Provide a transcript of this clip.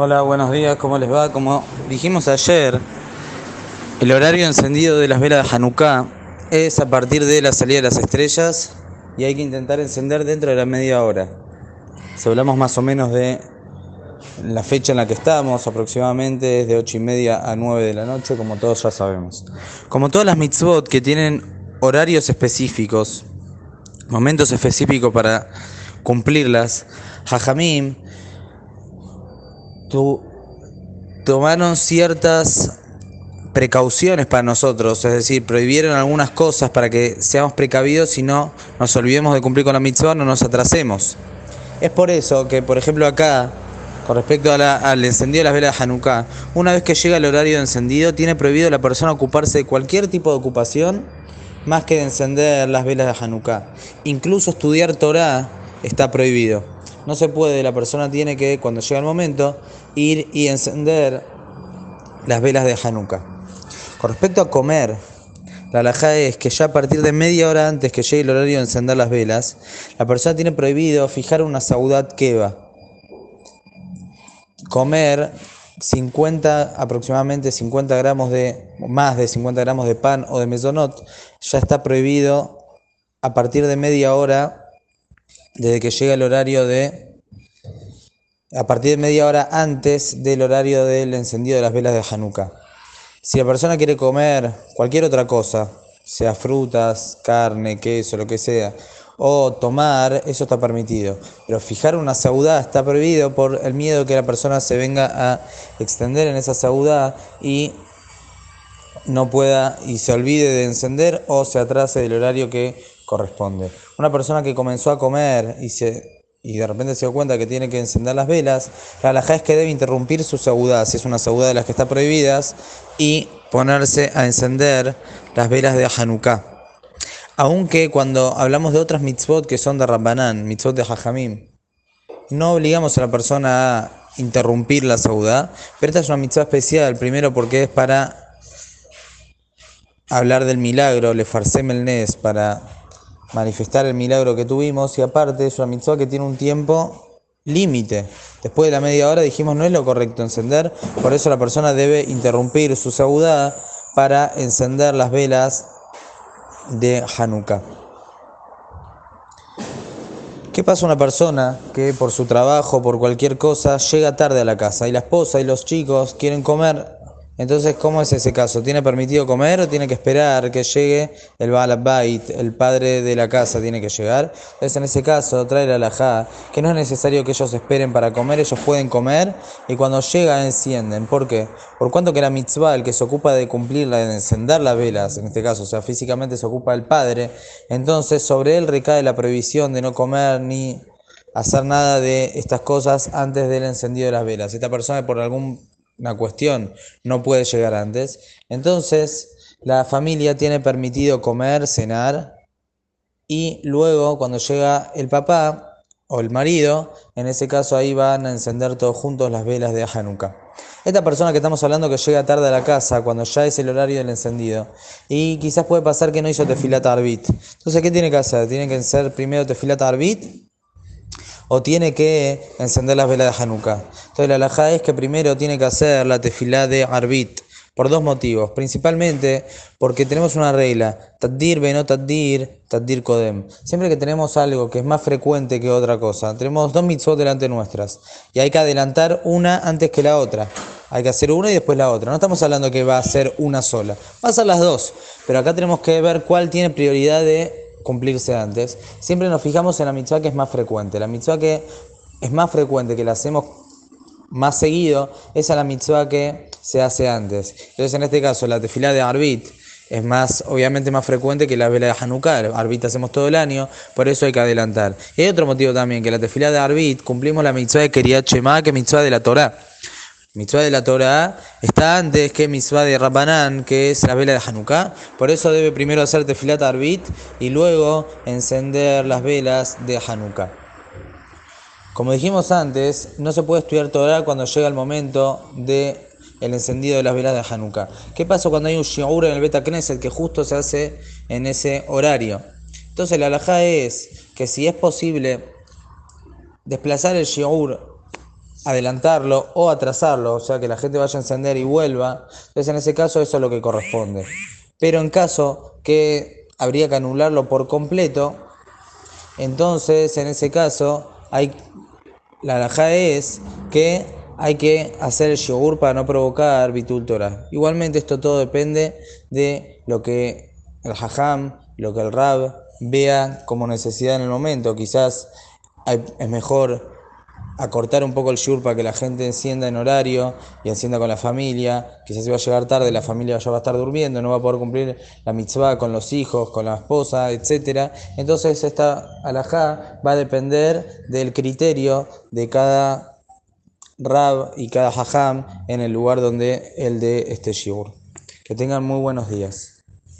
Hola, buenos días, ¿cómo les va? Como dijimos ayer, el horario encendido de las velas de Hanukkah es a partir de la salida de las estrellas y hay que intentar encender dentro de la media hora. Si hablamos más o menos de la fecha en la que estamos, aproximadamente es de 8 y media a 9 de la noche, como todos ya sabemos. Como todas las mitzvot que tienen horarios específicos, momentos específicos para cumplirlas, Jajamim tomaron ciertas precauciones para nosotros, es decir, prohibieron algunas cosas para que seamos precavidos y no nos olvidemos de cumplir con la mitzvah, no nos atrasemos. Es por eso que, por ejemplo, acá, con respecto al encendido de las velas de Hanukkah, una vez que llega el horario de encendido, tiene prohibido la persona ocuparse de cualquier tipo de ocupación más que de encender las velas de Hanukkah. Incluso estudiar Torah está prohibido. No se puede, la persona tiene que, cuando llega el momento, ir y encender las velas de Hanukkah. Con respecto a comer, la alhaja es que ya a partir de media hora antes que llegue el horario de encender las velas, la persona tiene prohibido fijar una saudat keva. Comer 50, aproximadamente 50 gramos de, más de 50 gramos de pan o de mesonot, ya está prohibido a partir de media hora desde que llega el horario de, a partir de media hora antes del horario del encendido de las velas de Hanukkah. Si la persona quiere comer cualquier otra cosa, sea frutas, carne, queso, lo que sea, o tomar, eso está permitido. Pero fijar una saudá está prohibido por el miedo que la persona se venga a extender en esa saudá y no pueda y se olvide de encender o se atrase del horario que corresponde. Una persona que comenzó a comer y se y de repente se dio cuenta que tiene que encender las velas, la alhaja es que debe interrumpir su saudá, si es una saudá de las que está prohibidas, y ponerse a encender las velas de Hanukkah. Aunque cuando hablamos de otras mitzvot que son de Rabbanán, mitzvot de Jajamim, no obligamos a la persona a interrumpir la saudá, pero esta es una mitzvah especial, primero porque es para hablar del milagro, le farcem el nes, para manifestar el milagro que tuvimos y aparte es una mitzvah que tiene un tiempo límite. Después de la media hora dijimos no es lo correcto encender, por eso la persona debe interrumpir su saudá para encender las velas de Hanukkah. ¿Qué pasa una persona que por su trabajo, por cualquier cosa, llega tarde a la casa y la esposa y los chicos quieren comer entonces, ¿cómo es ese caso? ¿Tiene permitido comer o tiene que esperar que llegue el Balabait, el padre de la casa, tiene que llegar? Entonces, en ese caso, trae la alajá, que no es necesario que ellos esperen para comer, ellos pueden comer y cuando llega encienden. ¿Por qué? Por cuanto que la mitzvah, el que se ocupa de cumplirla, de encender las velas, en este caso, o sea, físicamente se ocupa el padre, entonces sobre él recae la prohibición de no comer ni hacer nada de estas cosas antes del encendido de las velas. Esta persona por algún una cuestión no puede llegar antes, entonces la familia tiene permitido comer, cenar y luego cuando llega el papá o el marido, en ese caso ahí van a encender todos juntos las velas de Hanukkah. Esta persona que estamos hablando que llega tarde a la casa cuando ya es el horario del encendido y quizás puede pasar que no hizo tefilat arbit. Entonces, ¿qué tiene que hacer? Tiene que hacer primero tefilat arbit o tiene que encender las velas de Hanukkah. Entonces la alhaja es que primero tiene que hacer la tefilá de Arbit, por dos motivos. Principalmente porque tenemos una regla, taddir, no taddir, taddir kodem. Siempre que tenemos algo que es más frecuente que otra cosa, tenemos dos mitzvot delante nuestras y hay que adelantar una antes que la otra. Hay que hacer una y después la otra. No estamos hablando que va a ser una sola. Va a ser las dos. Pero acá tenemos que ver cuál tiene prioridad de cumplirse antes, siempre nos fijamos en la mitzvah que es más frecuente. La mitzvah que es más frecuente, que la hacemos más seguido, es a la mitzvah que se hace antes. Entonces, en este caso, la tefilá de Arbit es más, obviamente más frecuente que la vela de Hanukkah. Arbit hacemos todo el año, por eso hay que adelantar. Y hay otro motivo también, que la tefilá de Arbit cumplimos la mitzvah de Keriat Shema, que es mitzvah de la Torah. Mitzvah de la Torah está antes que mitzvah de Rabbanán, que es la vela de Hanukkah. Por eso debe primero hacer tefilat arbit y luego encender las velas de Hanukkah. Como dijimos antes, no se puede estudiar Torah cuando llega el momento de el encendido de las velas de Hanukkah. ¿Qué pasa cuando hay un shiur en el Beta Knesset que justo se hace en ese horario? Entonces la alhaja es que si es posible desplazar el shiur adelantarlo o atrasarlo, o sea que la gente vaya a encender y vuelva, entonces en ese caso eso es lo que corresponde. Pero en caso que habría que anularlo por completo, entonces en ese caso hay la alhaja es que hay que hacer el yogur para no provocar bitultora. Igualmente esto todo depende de lo que el hajam, lo que el rab vea como necesidad en el momento. Quizás es mejor acortar un poco el shur para que la gente encienda en horario y encienda con la familia. Quizás si va a llegar tarde, la familia ya va a estar durmiendo, no va a poder cumplir la mitzvah con los hijos, con la esposa, etc. Entonces esta alajá va a depender del criterio de cada rab y cada hajam en el lugar donde el de este shiur. Que tengan muy buenos días.